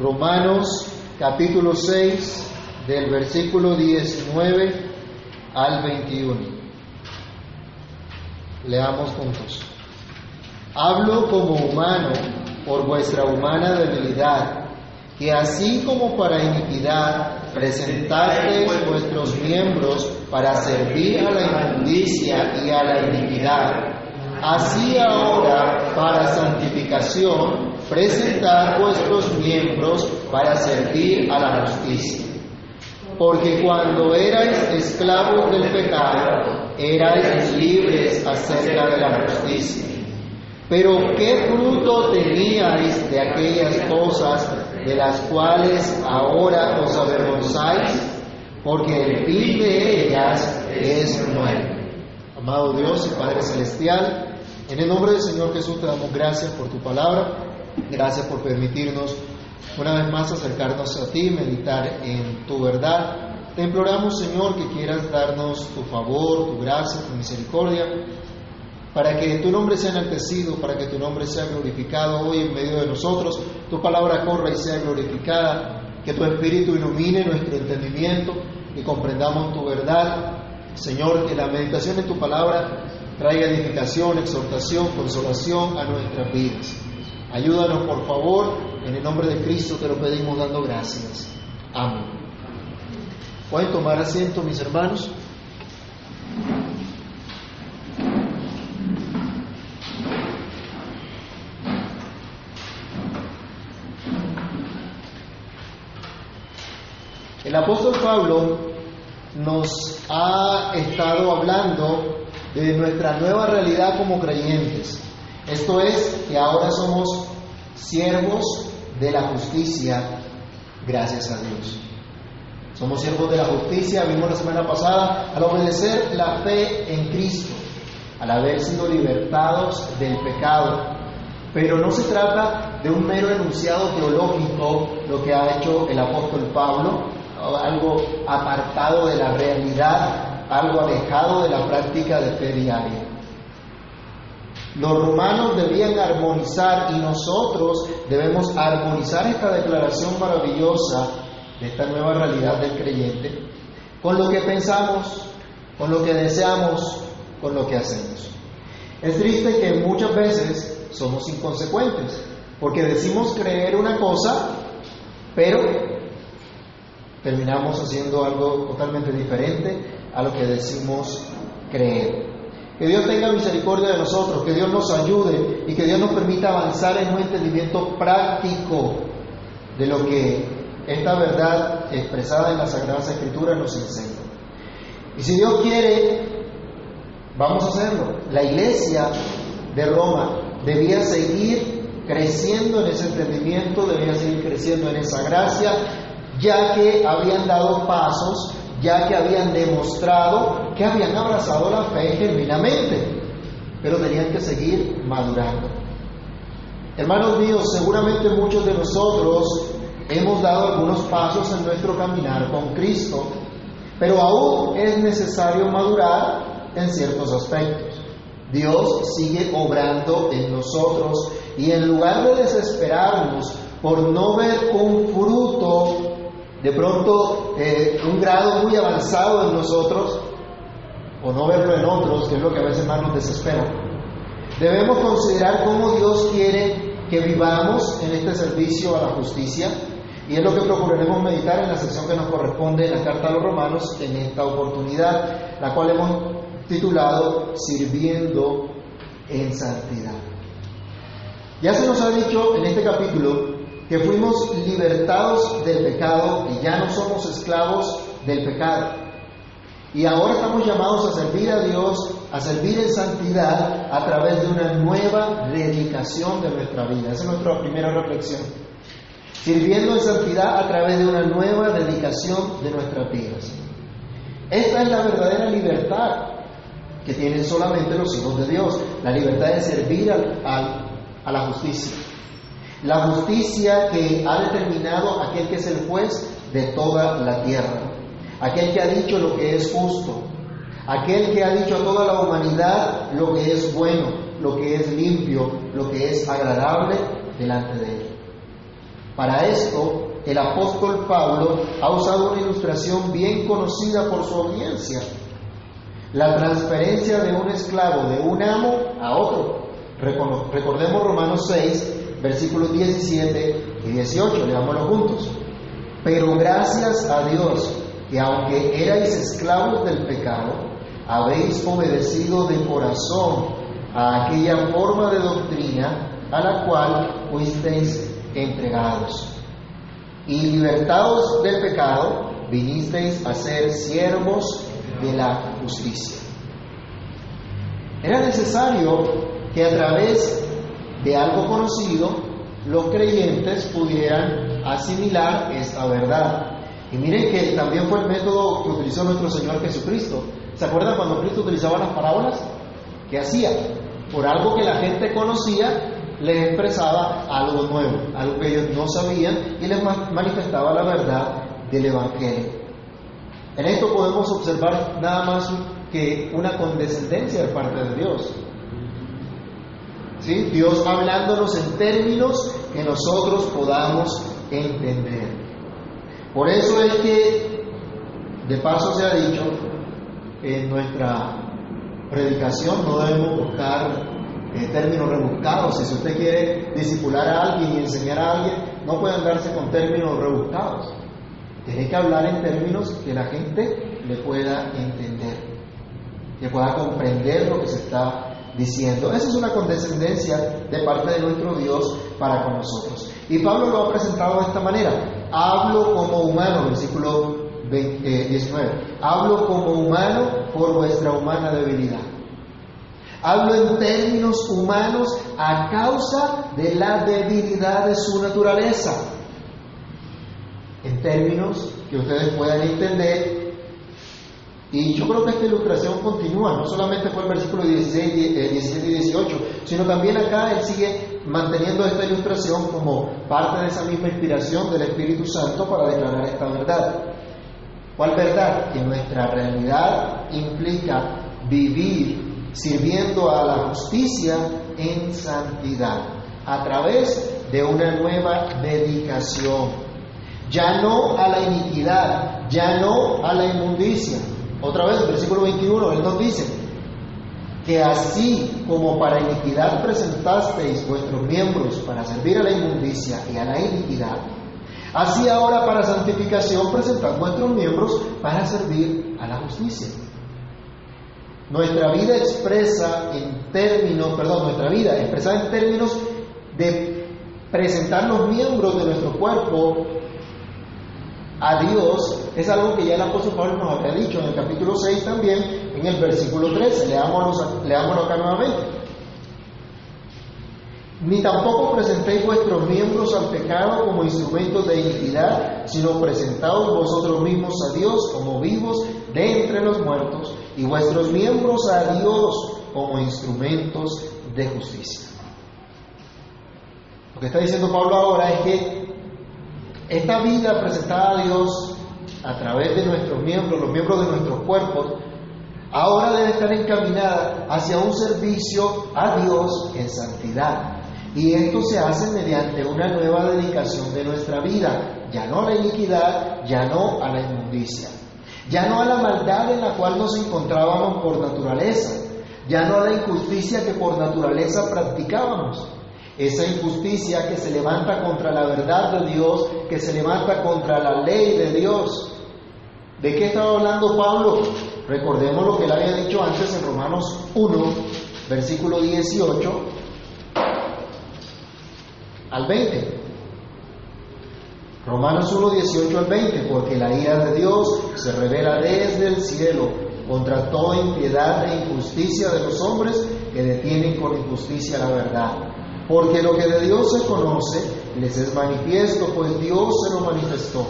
Romanos capítulo 6 del versículo 19 al 21. Leamos juntos. Hablo como humano por vuestra humana debilidad, que así como para iniquidad presentasteis vuestros miembros para servir a la inmundicia y a la iniquidad, así ahora para santificación presentad vuestros miembros para servir a la justicia. Porque cuando erais esclavos del pecado, erais libres acerca de la justicia. Pero ¿qué fruto teníais de aquellas cosas de las cuales ahora os avergonzáis? Porque el fin de ellas es muerte. Amado Dios y Padre Celestial, en el nombre del Señor Jesús te damos gracias por tu palabra, gracias por permitirnos una vez más acercarnos a ti, meditar en tu verdad. Te imploramos, Señor, que quieras darnos tu favor, tu gracia, tu misericordia, para que tu nombre sea enaltecido, para que tu nombre sea glorificado hoy en medio de nosotros, tu palabra corra y sea glorificada, que tu Espíritu ilumine nuestro entendimiento y comprendamos tu verdad. Señor, que la meditación en tu palabra traiga edificación, exhortación, consolación a nuestras vidas. Ayúdanos, por favor, en el nombre de Cristo te lo pedimos dando gracias. Amén. ¿Pueden tomar asiento, mis hermanos? El apóstol Pablo nos ha estado hablando de nuestra nueva realidad como creyentes. Esto es que ahora somos siervos de la justicia, gracias a Dios. Somos siervos de la justicia, vimos la semana pasada, al obedecer la fe en Cristo, al haber sido libertados del pecado. Pero no se trata de un mero enunciado teológico, lo que ha hecho el apóstol Pablo, algo apartado de la realidad, algo alejado de la práctica de fe diaria. Los romanos debían armonizar y nosotros debemos armonizar esta declaración maravillosa de esta nueva realidad del creyente con lo que pensamos, con lo que deseamos, con lo que hacemos. Es triste que muchas veces somos inconsecuentes, porque decimos creer una cosa, pero terminamos haciendo algo totalmente diferente a lo que decimos creer. Que Dios tenga misericordia de nosotros, que Dios nos ayude y que Dios nos permita avanzar en un entendimiento práctico de lo que esta verdad expresada en las Sagradas Escrituras nos enseña. Y si Dios quiere, vamos a hacerlo. La iglesia de Roma debía seguir creciendo en ese entendimiento, debía seguir creciendo en esa gracia, ya que habían dado pasos ya que habían demostrado que habían abrazado la fe genuinamente, pero tenían que seguir madurando. Hermanos míos, seguramente muchos de nosotros hemos dado algunos pasos en nuestro caminar con Cristo, pero aún es necesario madurar en ciertos aspectos. Dios sigue obrando en nosotros y en lugar de desesperarnos por no ver un fruto de pronto eh, un grado muy avanzado en nosotros, o no verlo en otros, que es lo que a veces más nos desespera, debemos considerar cómo Dios quiere que vivamos en este servicio a la justicia, y es lo que procuraremos meditar en la sección que nos corresponde en la Carta a los Romanos en esta oportunidad, la cual hemos titulado Sirviendo en Santidad. Ya se nos ha dicho en este capítulo que fuimos libertados del pecado y ya no somos esclavos del pecado. Y ahora estamos llamados a servir a Dios, a servir en santidad a través de una nueva dedicación de nuestra vida. Esa es nuestra primera reflexión. Sirviendo en santidad a través de una nueva dedicación de nuestras vidas. Esta es la verdadera libertad que tienen solamente los hijos de Dios, la libertad de servir a la justicia. La justicia que ha determinado aquel que es el juez de toda la tierra, aquel que ha dicho lo que es justo, aquel que ha dicho a toda la humanidad lo que es bueno, lo que es limpio, lo que es agradable delante de él. Para esto, el apóstol Pablo ha usado una ilustración bien conocida por su audiencia. La transferencia de un esclavo de un amo a otro. Recordemos Romanos 6, versículos 17 y 18, leámoslo juntos. Pero gracias a Dios que aunque erais esclavos del pecado, habéis obedecido de corazón a aquella forma de doctrina a la cual fuisteis entregados. Y libertados del pecado, vinisteis a ser siervos de la justicia. Era necesario que a través de algo conocido los creyentes pudieran asimilar esta verdad. Y miren que también fue el método que utilizó nuestro Señor Jesucristo. ¿Se acuerdan cuando Cristo utilizaba las parábolas? ¿Qué hacía? Por algo que la gente conocía, les expresaba algo nuevo, algo que ellos no sabían y les manifestaba la verdad del Evangelio. En esto podemos observar nada más que una condescendencia de parte de Dios. ¿Sí? Dios hablándonos en términos que nosotros podamos entender. Por eso es que, de paso se ha dicho, en nuestra predicación no debemos buscar eh, términos rebuscados. Si usted quiere disipular a alguien y enseñar a alguien, no puede andarse con términos rebuscados. Tiene que hablar en términos que la gente le pueda entender, que pueda comprender lo que se está diciendo. Esa es una condescendencia de parte de nuestro Dios para con nosotros. Y Pablo lo ha presentado de esta manera. Hablo como humano, versículo 19. Eh, Hablo como humano por vuestra humana debilidad. Hablo en términos humanos a causa de la debilidad de su naturaleza. En términos que ustedes puedan entender. Y yo creo que esta ilustración continúa, no solamente fue el versículo 16, 17 y 18, sino también acá él sigue manteniendo esta ilustración como parte de esa misma inspiración del Espíritu Santo para declarar esta verdad. ¿Cuál verdad? Que nuestra realidad implica vivir sirviendo a la justicia en santidad, a través de una nueva dedicación. Ya no a la iniquidad, ya no a la inmundicia. Otra vez, versículo 21, Él nos dice, que así como para iniquidad presentasteis vuestros miembros para servir a la inmundicia y a la iniquidad, así ahora para santificación presentad vuestros miembros para servir a la justicia. Nuestra vida expresa en términos, perdón, nuestra vida en términos de presentar los miembros de nuestro cuerpo a Dios es algo que ya el apóstol Pablo nos había dicho en el capítulo 6 también, en el versículo 13. Leámoslo, leámoslo acá nuevamente. Ni tampoco presentéis vuestros miembros al pecado como instrumentos de iniquidad, sino presentaos vosotros mismos a Dios como vivos de entre los muertos y vuestros miembros a Dios como instrumentos de justicia. Lo que está diciendo Pablo ahora es que esta vida presentada a Dios a través de nuestros miembros, los miembros de nuestros cuerpos, ahora debe estar encaminada hacia un servicio a Dios en santidad. Y esto se hace mediante una nueva dedicación de nuestra vida, ya no a la iniquidad, ya no a la inmundicia, ya no a la maldad en la cual nos encontrábamos por naturaleza, ya no a la injusticia que por naturaleza practicábamos, esa injusticia que se levanta contra la verdad de Dios, que se levanta contra la ley de Dios. ¿De qué estaba hablando Pablo? Recordemos lo que él había dicho antes en Romanos 1, versículo 18, al 20. Romanos 1, 18 al 20, porque la ira de Dios se revela desde el cielo contra toda impiedad e injusticia de los hombres que detienen con injusticia la verdad. Porque lo que de Dios se conoce les es manifiesto, pues Dios se lo manifestó.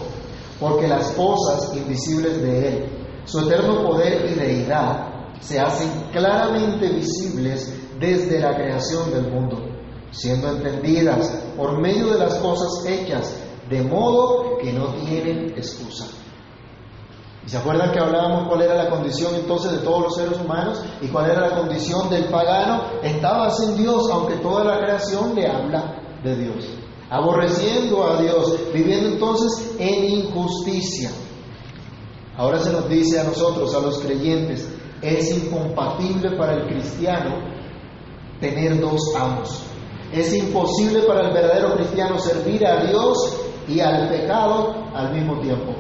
Porque las cosas invisibles de Él, su eterno poder y deidad, se hacen claramente visibles desde la creación del mundo siendo entendidas por medio de las cosas hechas, de modo que no tienen excusa. ¿Y se acuerdan que hablábamos cuál era la condición entonces de todos los seres humanos y cuál era la condición del pagano? Estaba sin Dios, aunque toda la creación le habla de Dios. aborreciendo a Dios, viviendo entonces en injusticia. Ahora se nos dice a nosotros, a los creyentes, es incompatible para el cristiano tener dos amos. Es imposible para el verdadero cristiano servir a Dios y al pecado al mismo tiempo.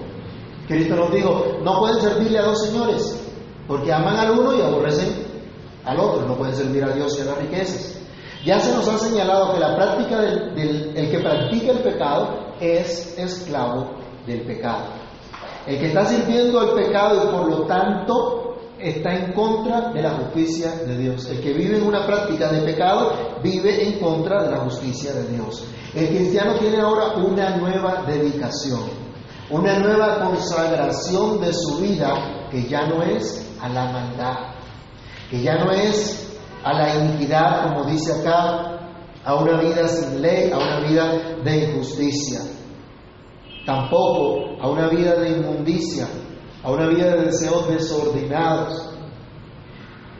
Cristo nos dijo, no pueden servirle a dos señores, porque aman al uno y aborrecen al otro, no pueden servir a Dios y a las riquezas. Ya se nos ha señalado que la práctica del, el que practica el pecado es esclavo del pecado. El que está sirviendo al pecado y por lo tanto está en contra de la justicia de Dios. El que vive en una práctica de pecado vive en contra de la justicia de Dios. El cristiano tiene ahora una nueva dedicación, una nueva consagración de su vida que ya no es a la maldad, que ya no es a la iniquidad, como dice acá, a una vida sin ley, a una vida de injusticia. Tampoco a una vida de inmundicia, a una vida de deseos desordenados.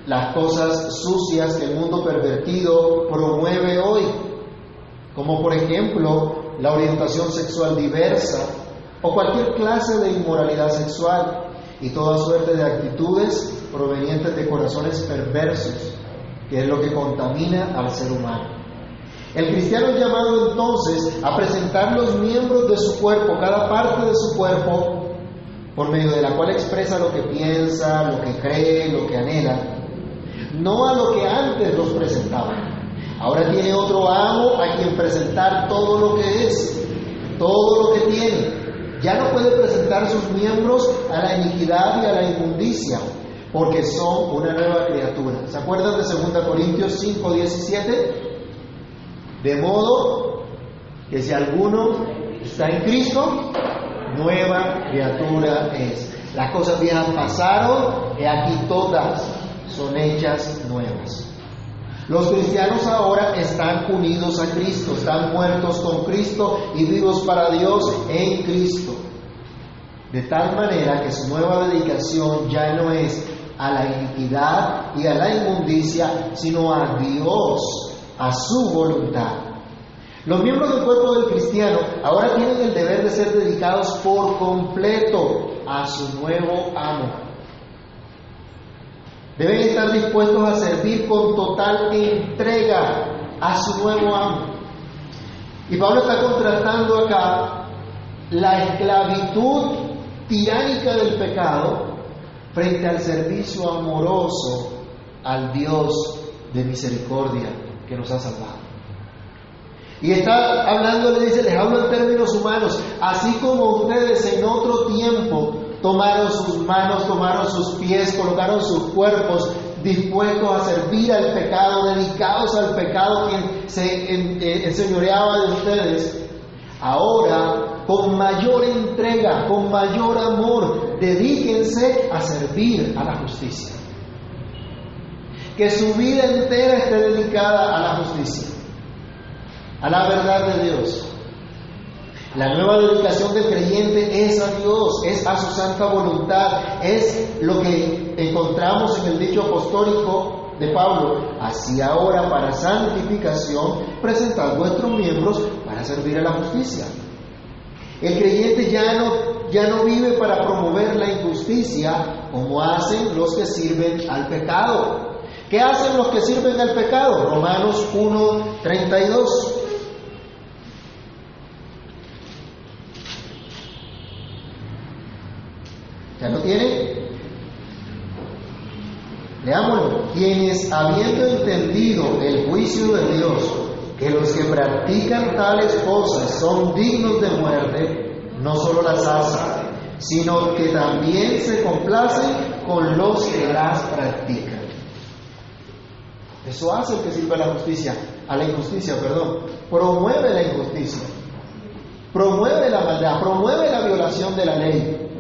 Las cosas sucias que el mundo pervertido promueve hoy, como por ejemplo la orientación sexual diversa o cualquier clase de inmoralidad sexual y toda suerte de actitudes provenientes de corazones perversos que es lo que contamina al ser humano. El cristiano es llamado entonces a presentar los miembros de su cuerpo, cada parte de su cuerpo, por medio de la cual expresa lo que piensa, lo que cree, lo que anhela, no a lo que antes los presentaba. Ahora tiene otro amo a quien presentar todo lo que es, todo lo que tiene. Ya no puede presentar sus miembros a la iniquidad y a la inmundicia, porque son una nueva criatura. ¿Se acuerdan de 2 Corintios 5, 17? De modo que si alguno está en Cristo, nueva criatura es. Las cosas viejas pasaron y aquí todas son hechas nuevas. Los cristianos ahora están unidos a Cristo, están muertos con Cristo y vivos para Dios en Cristo. De tal manera que su nueva dedicación ya no es a la iniquidad y a la inmundicia, sino a Dios, a su voluntad. Los miembros del cuerpo del cristiano ahora tienen el deber de ser dedicados por completo a su nuevo amo. Deben estar dispuestos a servir con total entrega a su nuevo amo. Y Pablo está contrastando acá la esclavitud tiránica del pecado frente al servicio amoroso al Dios de misericordia que nos ha salvado. Y está hablando, le dice, les hablo en términos humanos, así como ustedes en otro tiempo tomaron sus manos, tomaron sus pies, colocaron sus cuerpos dispuestos a servir al pecado, dedicados al pecado quien se eh, enseñoreaba de ustedes, ahora con mayor entrega, con mayor amor, dedíquense a servir a la justicia. Que su vida entera esté dedicada a la justicia, a la verdad de Dios. La nueva dedicación del creyente es a Dios, es a su santa voluntad, es lo que encontramos en el dicho apostólico de Pablo. Así ahora para santificación, presentad vuestros miembros para servir a la justicia. El creyente ya no, ya no vive para promover la injusticia como hacen los que sirven al pecado. ¿Qué hacen los que sirven al pecado? Romanos 1, 32. ¿Ya lo tiene? Leámoslo. Quienes habiendo entendido el juicio de Dios, que los que practican tales cosas son dignos de muerte, no solo las hacen, sino que también se complacen con los que las practican. Eso hace que sirve a la justicia, a la injusticia, perdón, promueve la injusticia, promueve la maldad, promueve la violación de la ley,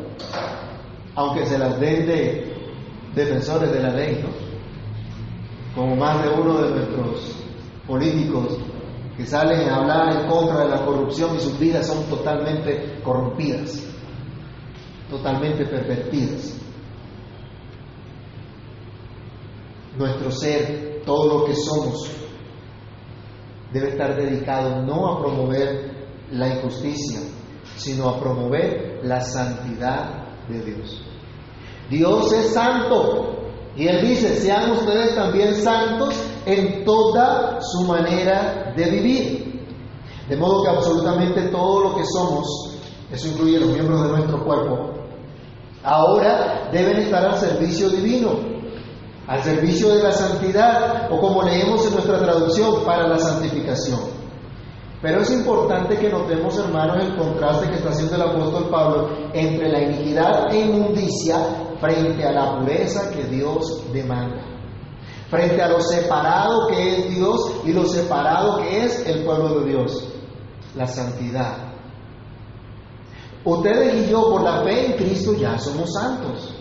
aunque se las den de defensores de la ley. Como más de uno de nuestros políticos que salen a hablar en contra de la corrupción y sus vidas son totalmente corrompidas, totalmente pervertidas. Nuestro ser, todo lo que somos, debe estar dedicado no a promover la injusticia, sino a promover la santidad de Dios. Dios es santo y Él dice, sean ustedes también santos en toda su manera de vivir. De modo que absolutamente todo lo que somos, eso incluye los miembros de nuestro cuerpo, ahora deben estar al servicio divino, al servicio de la santidad, o como leemos en nuestra traducción, para la santificación. Pero es importante que notemos, hermanos, el contraste que está haciendo el apóstol Pablo entre la iniquidad e inmundicia frente a la pureza que Dios demanda. Frente a lo separado que es Dios y lo separado que es el pueblo de Dios. La santidad. Ustedes y yo, por la fe en Cristo, ya somos santos.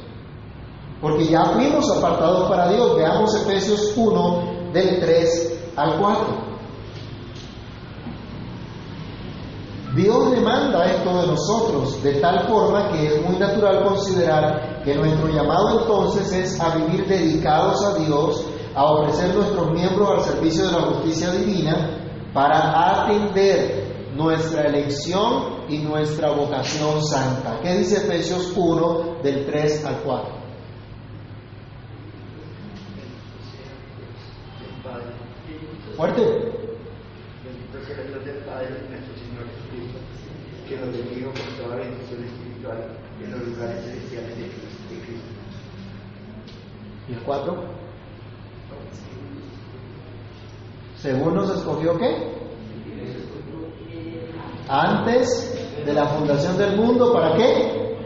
Porque ya fuimos apartados para Dios. Veamos Efesios 1, del 3 al 4. Dios demanda esto de nosotros de tal forma que es muy natural considerar que nuestro llamado entonces es a vivir dedicados a Dios, a ofrecer nuestros miembros al servicio de la justicia divina para atender nuestra elección y nuestra vocación santa. ¿Qué dice Efesios 1 del 3 al 4? Fuerte. que nos bendiga con toda bendición espiritual en los lugares celestiales de Cristo. ¿Y el 4? Según nos escogió qué? Antes de la fundación del mundo, ¿para qué?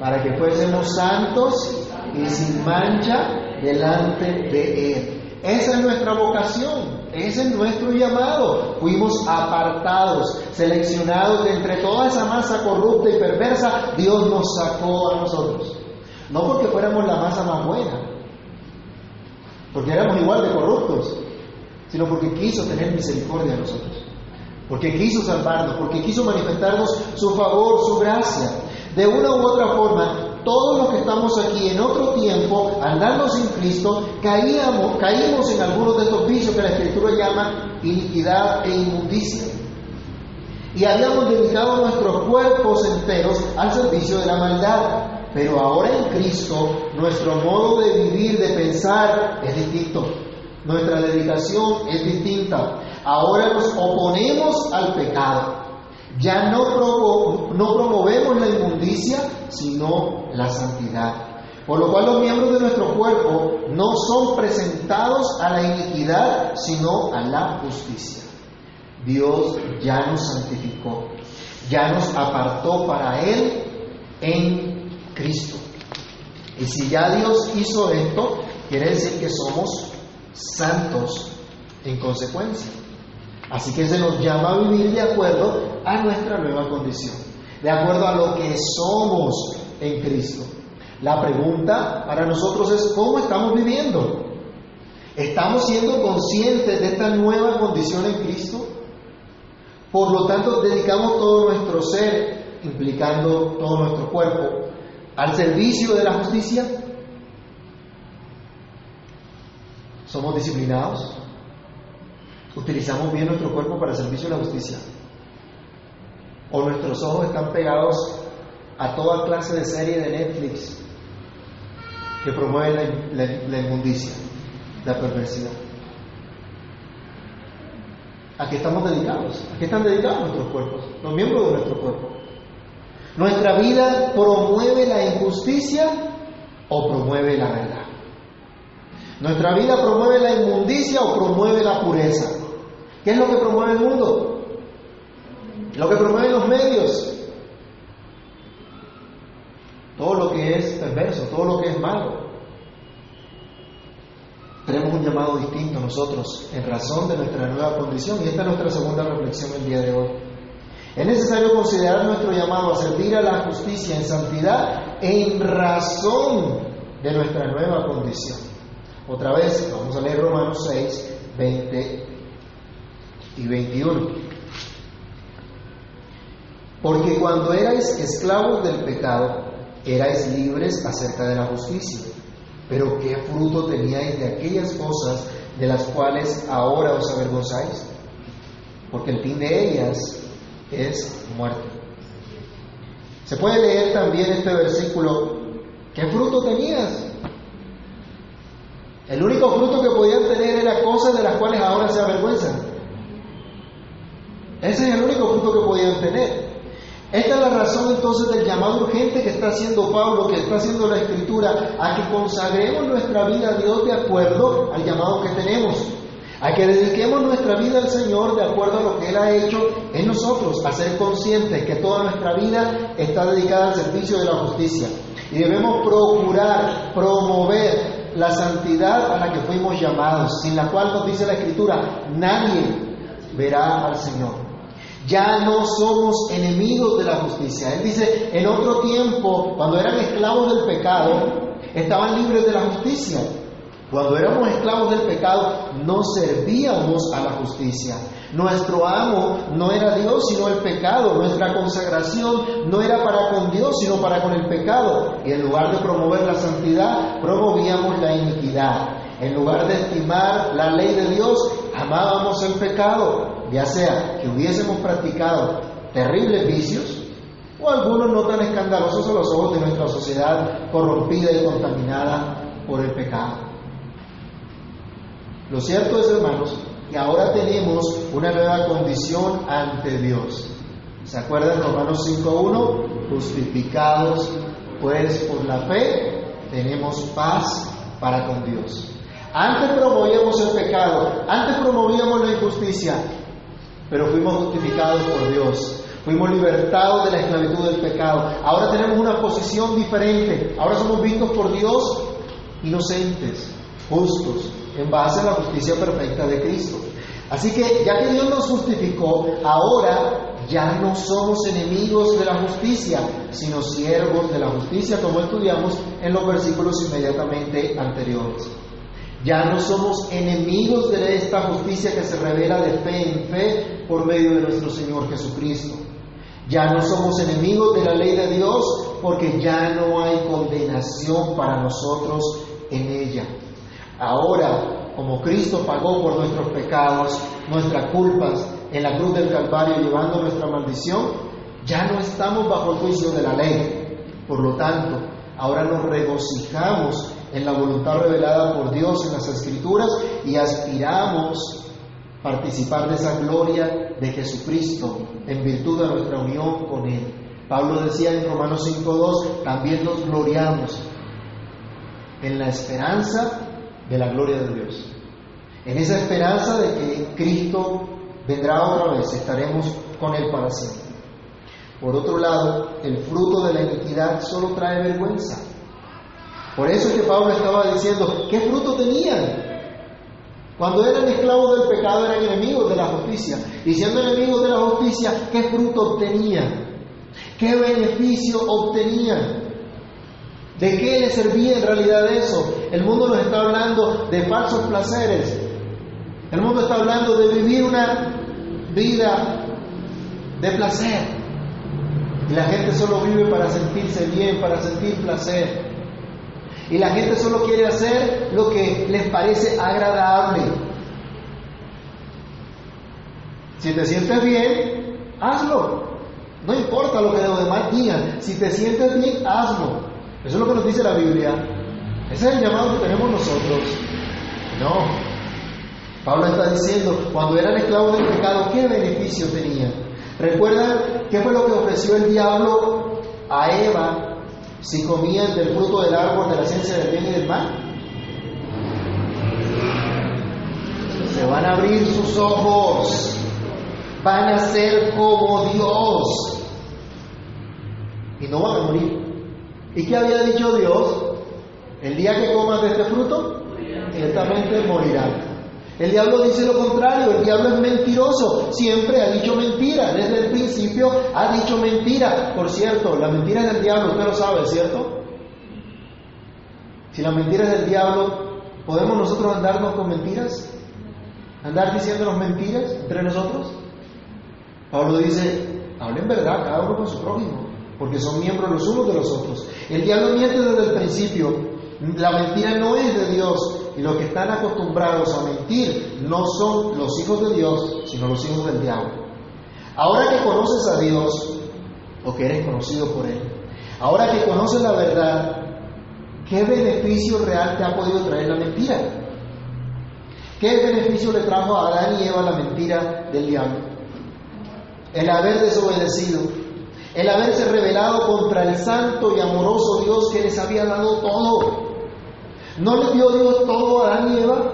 Para que fuésemos santos y sin mancha delante de Él. Esa es nuestra vocación. Ese es nuestro llamado. Fuimos apartados, seleccionados de entre toda esa masa corrupta y perversa. Dios nos sacó a nosotros. No porque fuéramos la masa más buena, porque éramos igual de corruptos, sino porque quiso tener misericordia de nosotros. Porque quiso salvarnos, porque quiso manifestarnos su favor, su gracia. De una u otra forma, todos los que estamos aquí en otro tiempo, andando sin Cristo, caíamos, caímos en algunos de estos vicios que la Escritura llama iniquidad e inmundicia. Y habíamos dedicado nuestros cuerpos enteros al servicio de la maldad. Pero ahora en Cristo, nuestro modo de vivir, de pensar, es distinto. Nuestra dedicación es distinta. Ahora nos oponemos al pecado. Ya no, no promovemos la inmundicia, sino la santidad. Por lo cual los miembros de nuestro cuerpo no son presentados a la iniquidad, sino a la justicia. Dios ya nos santificó, ya nos apartó para Él en Cristo. Y si ya Dios hizo esto, quiere decir que somos santos en consecuencia. Así que se nos llama a vivir de acuerdo a nuestra nueva condición, de acuerdo a lo que somos en Cristo. La pregunta para nosotros es, ¿cómo estamos viviendo? ¿Estamos siendo conscientes de esta nueva condición en Cristo? Por lo tanto, dedicamos todo nuestro ser, implicando todo nuestro cuerpo, al servicio de la justicia. ¿Somos disciplinados? ¿Utilizamos bien nuestro cuerpo para el servicio de la justicia? ¿O nuestros ojos están pegados a toda clase de serie de Netflix que promueven la, inmundicia, la perversidad? ¿A qué estamos dedicados? ¿A qué están dedicados nuestros cuerpos? Los miembros de nuestro cuerpo. ¿Nuestra vida promueve la injusticia o promueve la verdad? ¿Nuestra vida promueve la inmundicia o promueve la pureza? ¿Qué es lo que promueve el mundo? Lo que promueven los medios. Todo lo que es perverso, todo lo que es malo. Tenemos un llamado distinto nosotros en razón de nuestra nueva condición y esta es nuestra segunda reflexión el día de hoy. Es necesario considerar nuestro llamado a servir a la justicia en santidad en razón de nuestra nueva condición. Otra vez, vamos a leer Romanos 6, 20 y 21. Porque cuando erais esclavos del pecado, erais libres acerca de la justicia. Pero ¿qué fruto teníais de aquellas cosas de las cuales ahora os avergonzáis? porque el fin de ellas es muerte. Se puede leer también este versículo, ¿qué fruto tenías? El único fruto que podían tener era cosas de las cuales ahora se avergüenzan. Ese es el único fruto que podían tener. Esta es la razón entonces del llamado urgente que está haciendo Pablo, que está haciendo la Escritura, a que consagremos nuestra vida a Dios de acuerdo al llamado que tenemos, a que dediquemos nuestra vida al Señor de acuerdo a lo que Él ha hecho en nosotros, a ser conscientes que toda nuestra vida está dedicada al servicio de la justicia. Y debemos procurar, promover la santidad a la que fuimos llamados, sin la cual nos dice la Escritura, nadie verá al Señor. Ya no somos enemigos de la justicia. Él dice, en otro tiempo, cuando eran esclavos del pecado, estaban libres de la justicia. Cuando éramos esclavos del pecado, no servíamos a la justicia. Nuestro amo no era Dios, sino el pecado. Nuestra consagración no era para con Dios, sino para con el pecado. Y en lugar de promover la santidad, promovíamos la iniquidad. En lugar de estimar la ley de Dios, amábamos el pecado, ya sea que hubiésemos practicado terribles vicios o algunos no tan escandalosos a los ojos de nuestra sociedad corrompida y contaminada por el pecado. Lo cierto es, hermanos, que ahora tenemos una nueva condición ante Dios. ¿Se acuerdan Romanos 5.1? Justificados pues por la fe, tenemos paz para con Dios. Antes promovíamos el pecado, antes promovíamos la injusticia, pero fuimos justificados por Dios. Fuimos libertados de la esclavitud del pecado. Ahora tenemos una posición diferente. Ahora somos vistos por Dios inocentes, justos, en base a la justicia perfecta de Cristo. Así que ya que Dios nos justificó, ahora ya no somos enemigos de la justicia, sino siervos de la justicia, como estudiamos en los versículos inmediatamente anteriores. Ya no somos enemigos de esta justicia que se revela de fe en fe por medio de nuestro Señor Jesucristo. Ya no somos enemigos de la ley de Dios porque ya no hay condenación para nosotros en ella. Ahora, como Cristo pagó por nuestros pecados, nuestras culpas en la cruz del Calvario llevando nuestra maldición, ya no estamos bajo el juicio de la ley. Por lo tanto, ahora nos regocijamos en la voluntad revelada por Dios en las Escrituras y aspiramos participar de esa gloria de Jesucristo en virtud de nuestra unión con Él. Pablo decía en Romanos 5.2, también nos gloriamos en la esperanza de la gloria de Dios. En esa esperanza de que Cristo vendrá otra vez, estaremos con Él para siempre. Por otro lado, el fruto de la iniquidad solo trae vergüenza. Por eso es que Pablo estaba diciendo, ¿qué fruto tenían? Cuando eran esclavos del pecado eran enemigos de la justicia. Y siendo enemigos de la justicia, ¿qué fruto obtenían? ¿Qué beneficio obtenían? ¿De qué les servía en realidad eso? El mundo nos está hablando de falsos placeres. El mundo está hablando de vivir una vida de placer. Y la gente solo vive para sentirse bien, para sentir placer. Y la gente solo quiere hacer lo que les parece agradable. Si te sientes bien, hazlo. No importa lo que los demás digan. Si te sientes bien, hazlo. Eso es lo que nos dice la Biblia. Ese es el llamado que tenemos nosotros. No. Pablo está diciendo, cuando eran esclavos del pecado, ¿qué beneficio tenían? ¿Recuerdan qué fue lo que ofreció el diablo a Eva si comían del fruto del árbol de la ciencia del bien y del mal? Se van a abrir sus ojos, van a ser como Dios y no van a morir. ¿Y qué había dicho Dios? El día que comas de este fruto, ciertamente morirán. El diablo dice lo contrario, el diablo es mentiroso, siempre ha dicho mentira, desde el principio ha dicho mentira. Por cierto, la mentira es del diablo, usted lo sabe, ¿cierto? Si la mentira es del diablo, ¿podemos nosotros andarnos con mentiras? ¿Andar diciéndonos mentiras entre nosotros? Pablo dice, hablen verdad cada uno con su prójimo, porque son miembros los unos de los otros. El diablo miente desde el principio, la mentira no es de Dios, y los que están acostumbrados a mentir no son los hijos de Dios, sino los hijos del diablo. Ahora que conoces a Dios, o que eres conocido por Él, ahora que conoces la verdad, ¿qué beneficio real te ha podido traer la mentira? ¿Qué beneficio le trajo a Adán y Eva la mentira del diablo? El haber desobedecido, el haberse rebelado contra el santo y amoroso Dios que les había dado todo. ¿No le dio Dios todo a Adán y Eva?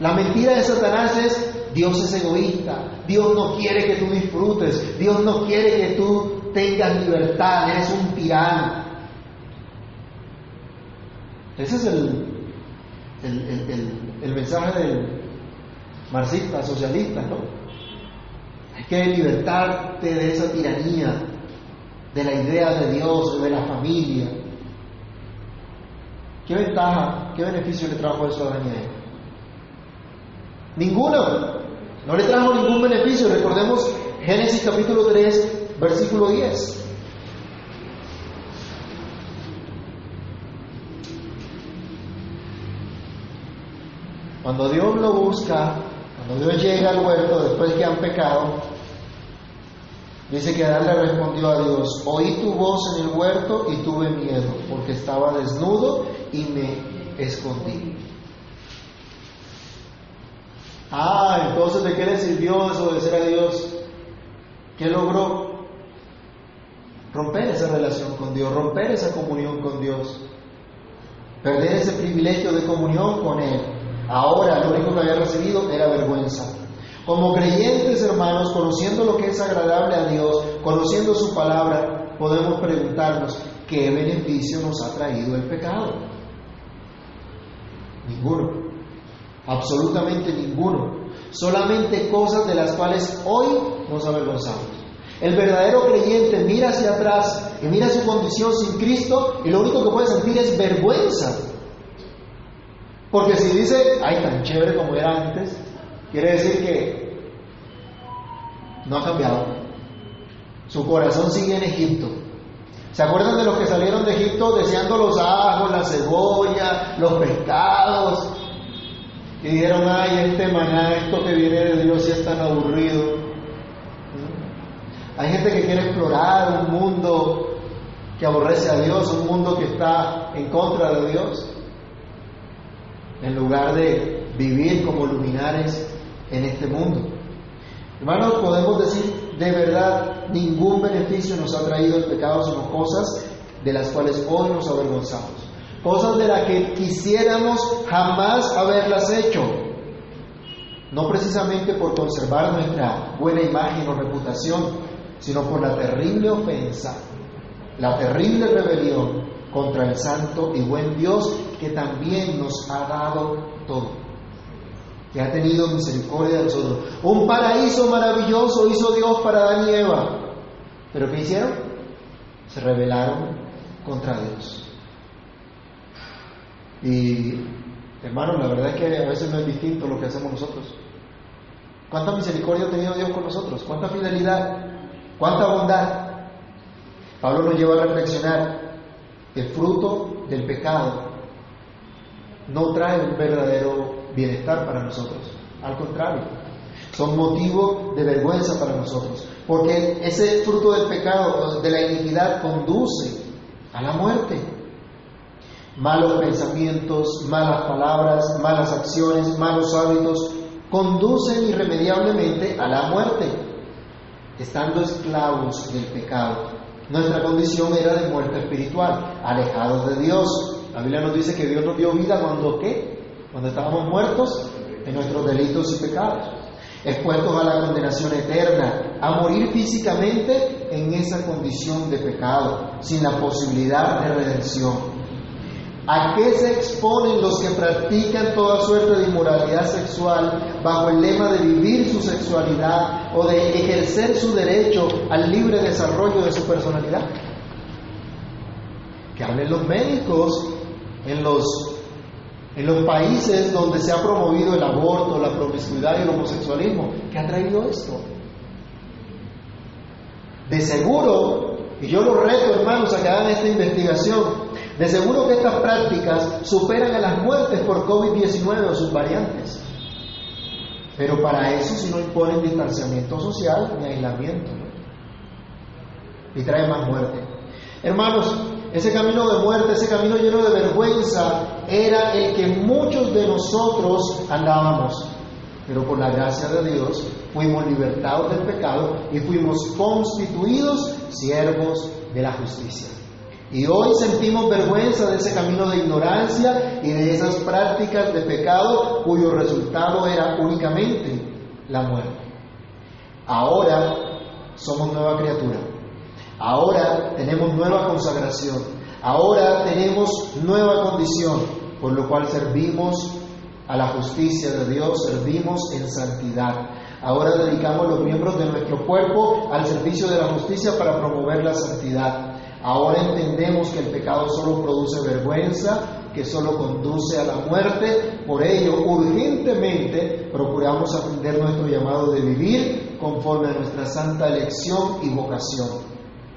La mentira de Satanás es Dios es egoísta, Dios no quiere que tú disfrutes, Dios no quiere que tú tengas libertad, eres un tirano. Ese es el, el, mensaje del marxista, socialista, ¿no? Hay que libertarte de esa tiranía, de la idea de Dios, de la familia. ¿Qué ventaja, qué beneficio le trajo eso a Daniel? Ninguno. No le trajo ningún beneficio. Recordemos Génesis capítulo 3, versículo 10. Cuando Dios lo busca, cuando Dios llega al huerto después que han pecado, dice que Adán le respondió a Dios, oí tu voz en el huerto y tuve miedo, porque estaba desnudo y me escondí. Ah, entonces ¿de qué le sirvió desobedecer a Dios? ¿Qué logró? Romper esa relación con Dios, romper esa comunión con Dios, perder ese privilegio de comunión con Él. Ahora lo único que había recibido era vergüenza. Como creyentes hermanos, conociendo lo que es agradable a Dios, conociendo su palabra, podemos preguntarnos, ¿qué beneficio nos ha traído el pecado? Ninguno. Absolutamente ninguno. Solamente cosas de las cuales hoy nos avergonzamos. El verdadero creyente mira hacia atrás y mira su condición sin Cristo y lo único que puede sentir es vergüenza. Porque si dice, ay, tan chévere como era antes, quiere decir que no ha cambiado. Su corazón sigue en Egipto. ¿Se acuerdan de los que salieron de Egipto deseando los ajos, la cebolla, los pescados? Y dijeron, ay, este maná, esto que viene de Dios ya es tan aburrido. Hay gente que quiere explorar un mundo que aborrece a Dios, un mundo que está en contra de Dios, en lugar de vivir como luminares en este mundo. Hermanos, podemos decir de verdad, ningún beneficio nos ha traído el pecado, sino cosas de las cuales hoy nos avergonzamos cosas de las que quisiéramos jamás haberlas hecho, no precisamente por conservar nuestra buena imagen o reputación, sino por la terrible ofensa, la terrible rebelión contra el santo y buen Dios que también nos ha dado todo, que ha tenido misericordia de nosotros. Un paraíso maravilloso hizo Dios para Adán y Eva, pero ¿qué hicieron? Se rebelaron contra Dios. Y hermanos, la verdad es que a veces no es distinto lo que hacemos nosotros. ¿Cuánta misericordia ha tenido Dios con nosotros? ¿Cuánta fidelidad? ¿Cuánta bondad? Pablo nos lleva a reflexionar. El fruto del pecado no trae un verdadero bienestar para nosotros. Al contrario, son motivo de vergüenza para nosotros. Porque ese fruto del pecado, de la iniquidad, conduce a la muerte malos pensamientos, malas palabras, malas acciones, malos hábitos, conducen irremediablemente a la muerte, estando esclavos del pecado. Nuestra condición era de muerte espiritual, alejados de Dios. La Biblia nos dice que Dios nos dio vida cuando qué? Cuando estábamos muertos en nuestros delitos y pecados, expuestos a la condenación eterna, a morir físicamente en esa condición de pecado, sin la posibilidad de redención. ¿A qué se exponen los que practican toda suerte de inmoralidad sexual bajo el lema de vivir su sexualidad o de ejercer su derecho al libre desarrollo de su personalidad? Que hablen los médicos en los, en los países donde se ha promovido el aborto, la promiscuidad y el homosexualismo. ¿Qué ha traído esto? De seguro, y yo los reto hermanos a que hagan esta investigación, De seguro que estas prácticas superan a las muertes por COVID-19 o sus variantes. Pero para eso si no imponen distanciamiento social ni aislamiento. Y trae más muerte. Hermanos, ese camino de muerte, ese camino lleno de vergüenza, era el que muchos de nosotros andábamos. Pero por la gracia de Dios fuimos libertados del pecado y fuimos constituidos siervos de la justicia. Y hoy sentimos vergüenza de ese camino de ignorancia y de esas prácticas de pecado cuyo resultado era únicamente la muerte. Ahora somos nueva criatura. Ahora tenemos nueva consagración. Ahora tenemos nueva condición, por lo cual servimos a la justicia de Dios, servimos en santidad. Ahora dedicamos los miembros de nuestro cuerpo al servicio de la justicia para promover la santidad. Ahora entendemos que el pecado solo produce vergüenza, que solo conduce a la muerte. Por ello, urgentemente procuramos atender nuestro llamado de vivir conforme a nuestra santa elección y vocación.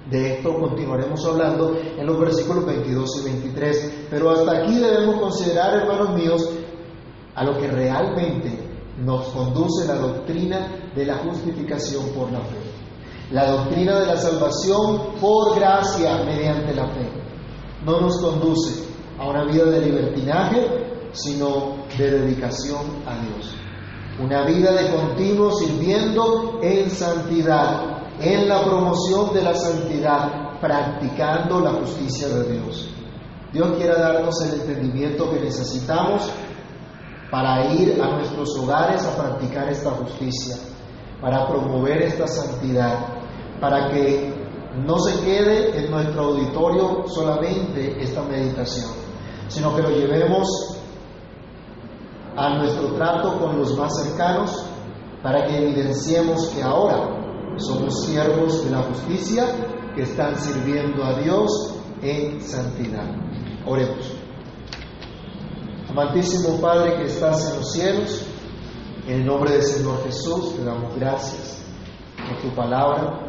De esto continuaremos hablando en los versículos 22 y 23. Pero hasta aquí debemos considerar, hermanos míos, a lo que realmente nos conduce la doctrina de la justificación por la fe. La doctrina de la salvación por gracia mediante la fe. No nos conduce a una vida de libertinaje, sino de dedicación a Dios. Una vida de continuo sirviendo en santidad, en la promoción de la santidad, practicando la justicia de Dios. Dios quiere darnos el entendimiento que necesitamos para ir a nuestros hogares a practicar esta justicia, para promover esta santidad, para que no se quede en nuestro auditorio solamente esta meditación, sino que lo llevemos a nuestro trato con los más cercanos para que evidenciemos que ahora somos siervos de la justicia que están sirviendo a Dios en santidad. Oremos. Amantísimo Padre que estás en los cielos, en el nombre del Señor Jesús te damos gracias por tu palabra,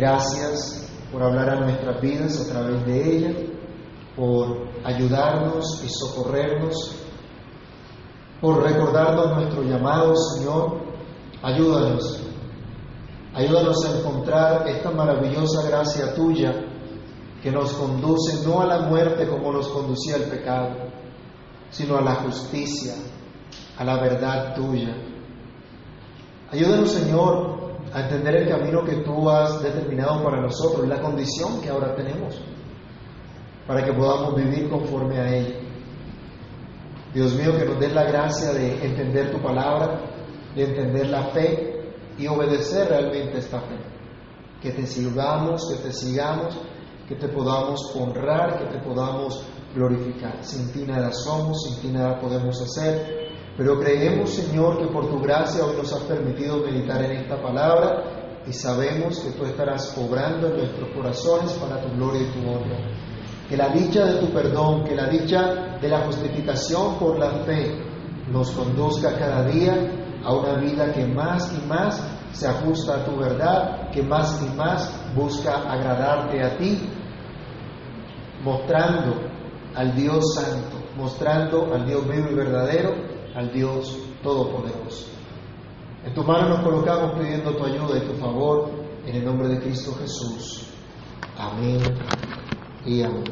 gracias por hablar a nuestras vidas a través de ella, por ayudarnos y socorrernos, por recordarnos nuestro llamado, Señor. Ayúdanos, ayúdanos a encontrar esta maravillosa gracia tuya que nos conduce no a la muerte como nos conducía el pecado, sino a la justicia, a la verdad tuya. Ayúdanos, Señor, a entender el camino que tú has determinado para nosotros, la condición que ahora tenemos, para que podamos vivir conforme a ella. Dios mío, que nos des la gracia de entender tu palabra, de entender la fe y obedecer realmente esta fe. Que te sirvamos, que te sigamos, que te podamos honrar, que te podamos glorificar. Sin ti nada somos, sin ti nada podemos hacer, pero creemos, Señor, que por tu gracia hoy nos has permitido meditar en esta palabra y sabemos que tú estarás obrando en nuestros corazones para tu gloria y tu honra. Que la dicha de tu perdón, que la dicha de la justificación por la fe nos conduzca cada día a una vida que más y más se ajusta a tu verdad, que más y más busca agradarte a ti, mostrando al Dios Santo, mostrando al Dios vivo y verdadero, al Dios Todopoderoso. En tu mano nos colocamos pidiendo tu ayuda y tu favor, en el nombre de Cristo Jesús. Amén y amén.